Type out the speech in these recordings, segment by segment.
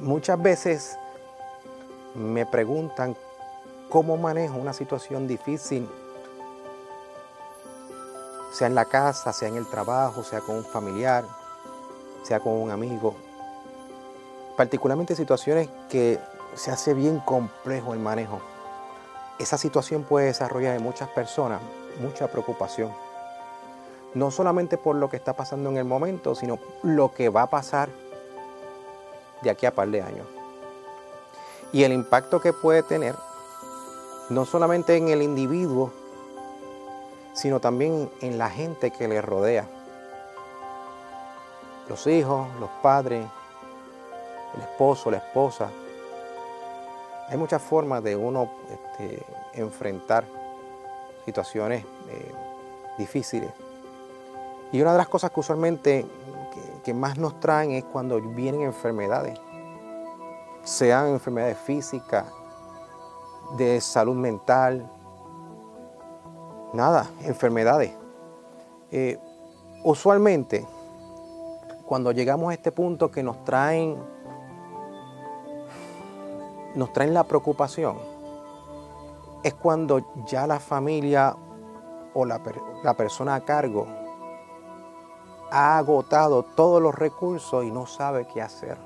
muchas veces me preguntan cómo manejo una situación difícil, sea en la casa, sea en el trabajo, sea con un familiar, sea con un amigo. Particularmente situaciones que se hace bien complejo el manejo. Esa situación puede desarrollar en muchas personas mucha preocupación. No solamente por lo que está pasando en el momento, sino lo que va a pasar de aquí a par de años. Y el impacto que puede tener, no solamente en el individuo, sino también en la gente que le rodea. Los hijos, los padres, el esposo, la esposa. Hay muchas formas de uno este, enfrentar situaciones eh, difíciles. Y una de las cosas que usualmente que, más nos traen es cuando vienen enfermedades, sean enfermedades físicas, de salud mental, nada, enfermedades. Eh, usualmente, cuando llegamos a este punto que nos traen, nos traen la preocupación, es cuando ya la familia o la, la persona a cargo ha agotado todos los recursos y no sabe qué hacer.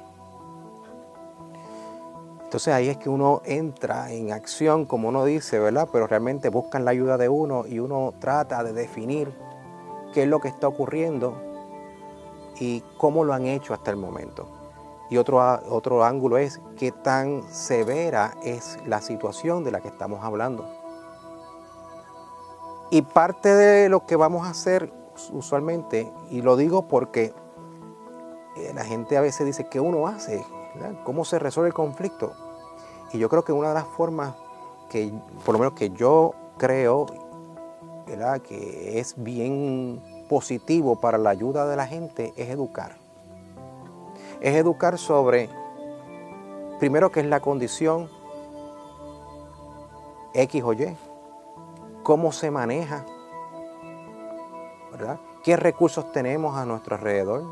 Entonces ahí es que uno entra en acción, como uno dice, ¿verdad? Pero realmente buscan la ayuda de uno y uno trata de definir qué es lo que está ocurriendo y cómo lo han hecho hasta el momento. Y otro, otro ángulo es qué tan severa es la situación de la que estamos hablando. Y parte de lo que vamos a hacer usualmente, y lo digo porque eh, la gente a veces dice, ¿qué uno hace? ¿Cómo se resuelve el conflicto? Y yo creo que una de las formas que, por lo menos que yo creo, que es bien positivo para la ayuda de la gente, es educar. Es educar sobre, primero, qué es la condición X o Y, cómo se maneja, ¿Qué recursos tenemos a nuestro alrededor?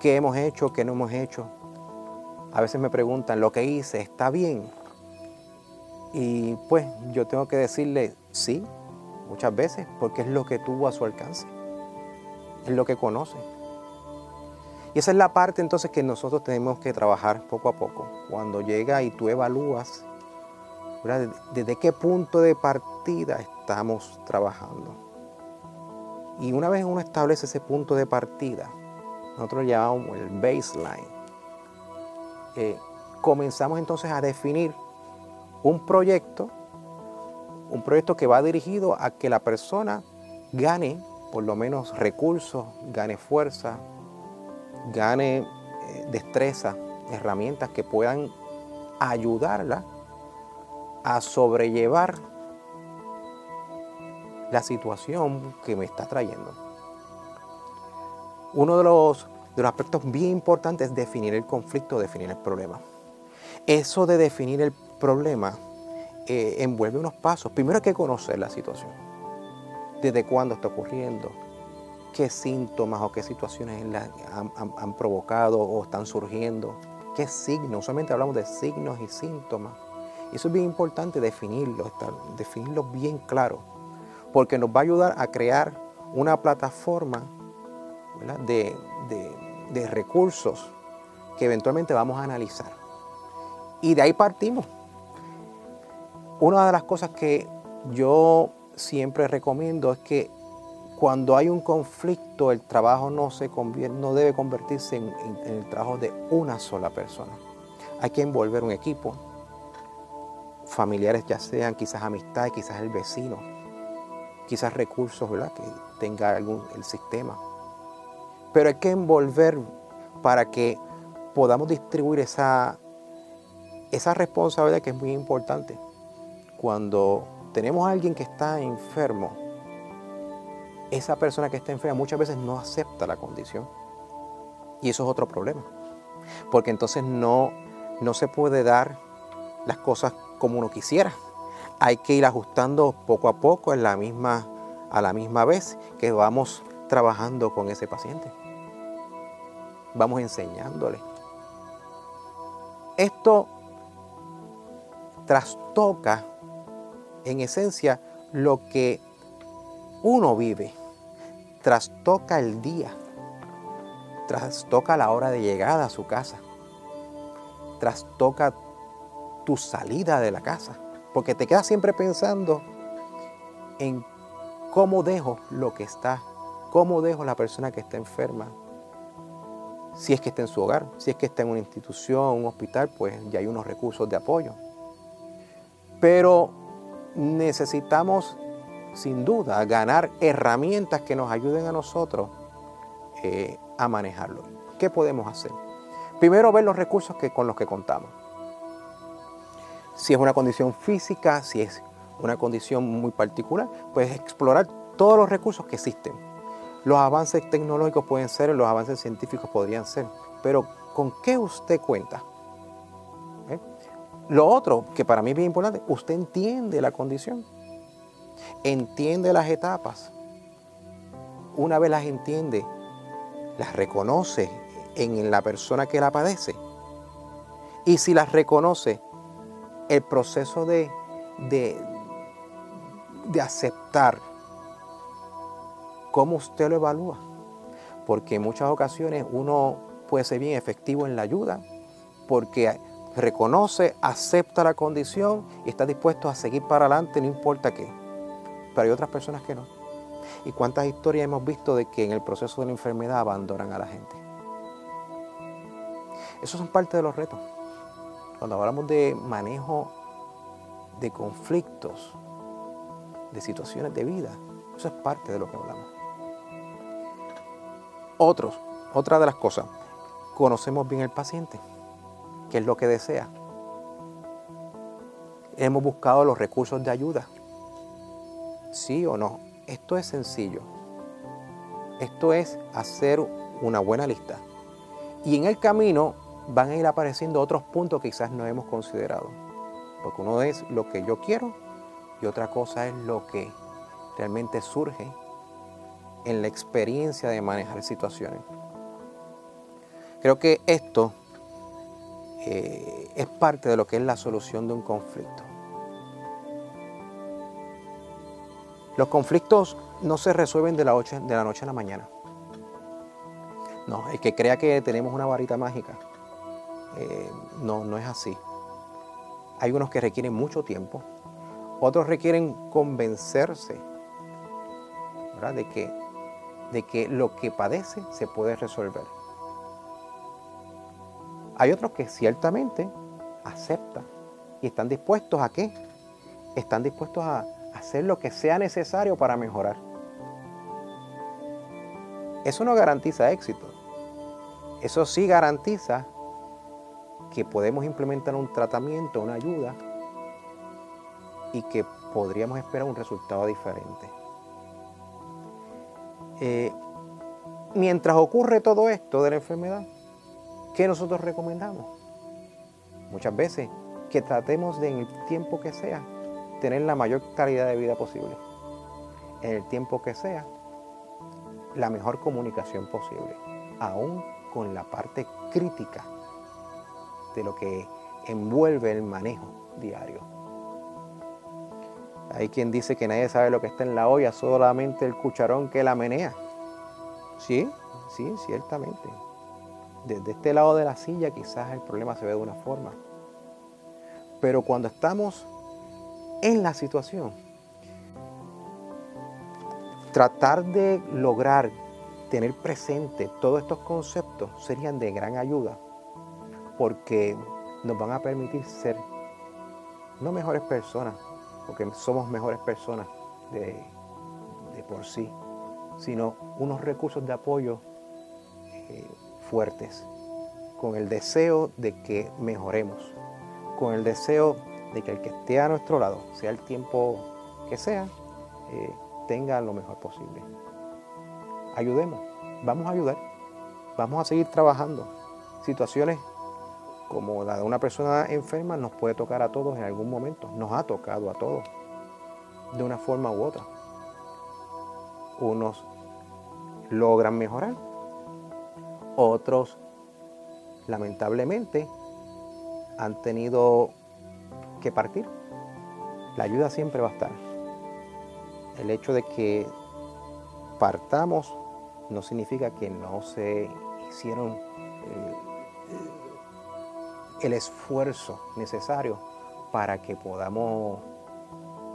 ¿Qué hemos hecho? ¿Qué no hemos hecho? A veces me preguntan, ¿lo que hice está bien? Y pues yo tengo que decirle sí, muchas veces, porque es lo que tuvo a su alcance, es lo que conoce. Y esa es la parte entonces que nosotros tenemos que trabajar poco a poco. Cuando llega y tú evalúas, ¿desde qué punto de partida estamos trabajando? Y una vez uno establece ese punto de partida, nosotros lo llamamos el baseline, eh, comenzamos entonces a definir un proyecto, un proyecto que va dirigido a que la persona gane por lo menos recursos, gane fuerza, gane eh, destreza, herramientas que puedan ayudarla a sobrellevar la situación que me está trayendo. Uno de los, de los aspectos bien importantes es definir el conflicto, definir el problema. Eso de definir el problema eh, envuelve unos pasos. Primero hay que conocer la situación. Desde cuándo está ocurriendo, qué síntomas o qué situaciones han, provocado o están surgiendo, qué signos. Usualmente hablamos de signos y síntomas. Eso es bien importante definirlo, definirlo bien claro porque nos va a ayudar a crear una plataforma de, recursos que eventualmente vamos a analizar. Y de ahí partimos. Una de las cosas que yo siempre recomiendo es que cuando hay un conflicto, el trabajo no, se no debe convertirse en, en, el trabajo de una sola persona. Hay que envolver un equipo, familiares ya sean, quizás amistades, quizás el vecino, quizás recursos ¿verdad? que tenga algún, el sistema. Pero hay que envolver para que podamos distribuir esa, esa responsabilidad que es muy importante. Cuando tenemos a alguien que está enfermo, esa persona que está enferma muchas veces no acepta la condición. Y eso es otro problema. Porque entonces no, no se puede dar las cosas como uno quisiera hay que ir ajustando poco a poco la misma, a la misma vez que vamos trabajando con ese paciente. Vamos enseñándole. Esto trastoca en esencia lo que uno vive, trastoca el día, trastoca la hora de llegada a su casa, trastoca tu salida de la casa, porque te quedas siempre pensando en cómo dejo lo que está, cómo dejo la persona que está enferma, si es que está en su hogar, si es que está en una institución, un hospital, pues ya hay unos recursos de apoyo. Pero necesitamos, sin duda, ganar herramientas que nos ayuden a nosotros eh, a manejarlo. ¿Qué podemos hacer? Primero, ver los recursos que, con los que contamos. Si es una condición física, si es una condición muy particular, pues explorar todos los recursos que existen. Los avances tecnológicos pueden ser, los avances científicos podrían ser, pero ¿con qué usted cuenta? ¿Eh? Lo otro, que para mí es bien importante, usted entiende la condición, entiende las etapas. Una vez las entiende, las reconoce en la persona que la padece. Y si las reconoce, el proceso de, de, de aceptar cómo usted lo evalúa. Porque en muchas ocasiones uno puede ser bien efectivo en la ayuda porque reconoce, acepta la condición y está dispuesto a seguir para adelante, no importa qué. Pero hay otras personas que no. ¿Y cuántas historias hemos visto de que en el proceso de la enfermedad abandonan a la gente? Esos son parte de los retos. Cuando hablamos de manejo de conflictos, de situaciones de vida, eso es parte de lo que hablamos. Otros, otra de las cosas, conocemos bien el paciente, qué es lo que desea. Hemos buscado los recursos de ayuda. ¿Sí o no? Esto es sencillo. Esto es hacer una buena lista. Y en el camino van a ir apareciendo otros puntos que quizás no hemos considerado. Porque uno es lo que yo quiero y otra cosa es lo que realmente surge en la experiencia de manejar situaciones. Creo que esto eh, es parte de lo que es la solución de un conflicto. Los conflictos no se resuelven de la, de la noche a la mañana. No, el que crea que tenemos una varita mágica, eh, no, no es así. Hay unos que requieren mucho tiempo, otros requieren convencerse De, que, de que lo que padece se puede resolver. Hay otros que ciertamente aceptan y están dispuestos a qué? Están dispuestos a hacer lo que sea necesario para mejorar. Eso no garantiza éxito. Eso sí garantiza que podemos implementar un tratamiento, una ayuda y que podríamos esperar un resultado diferente. Eh, mientras ocurre todo esto de la enfermedad, ¿qué nosotros recomendamos? Muchas veces que tratemos de en el tiempo que sea tener la mayor calidad de vida posible. En el tiempo que sea, la mejor comunicación posible, aún con la parte crítica de lo que envuelve el manejo diario. Hay quien dice que nadie sabe lo que está en la olla, solamente el cucharón que la menea. Sí, sí, ciertamente. Desde este lado de la silla quizás el problema se ve de una forma. Pero cuando estamos en la situación, tratar de lograr tener presente todos estos conceptos serían de gran ayuda porque nos van a permitir ser no mejores personas, porque somos mejores personas de, por sí, sino unos recursos de apoyo eh, fuertes, con el deseo de que mejoremos, con el deseo de que el que esté a nuestro lado, sea el tiempo que sea, eh, tenga lo mejor posible. Ayudemos, vamos a ayudar, vamos a seguir trabajando. Situaciones como la de una persona enferma nos puede tocar a todos en algún momento, nos ha tocado a todos, de una forma u otra. Unos logran mejorar, otros lamentablemente han tenido que partir, la ayuda siempre va a estar. El hecho de que partamos no significa que no se hicieron el esfuerzo necesario para que podamos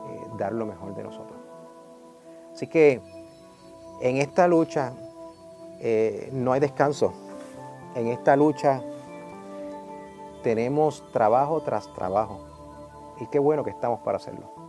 eh, dar lo mejor de nosotros. Así que en esta lucha eh, no hay descanso. En esta lucha tenemos trabajo tras trabajo. Y qué bueno que estamos para hacerlo.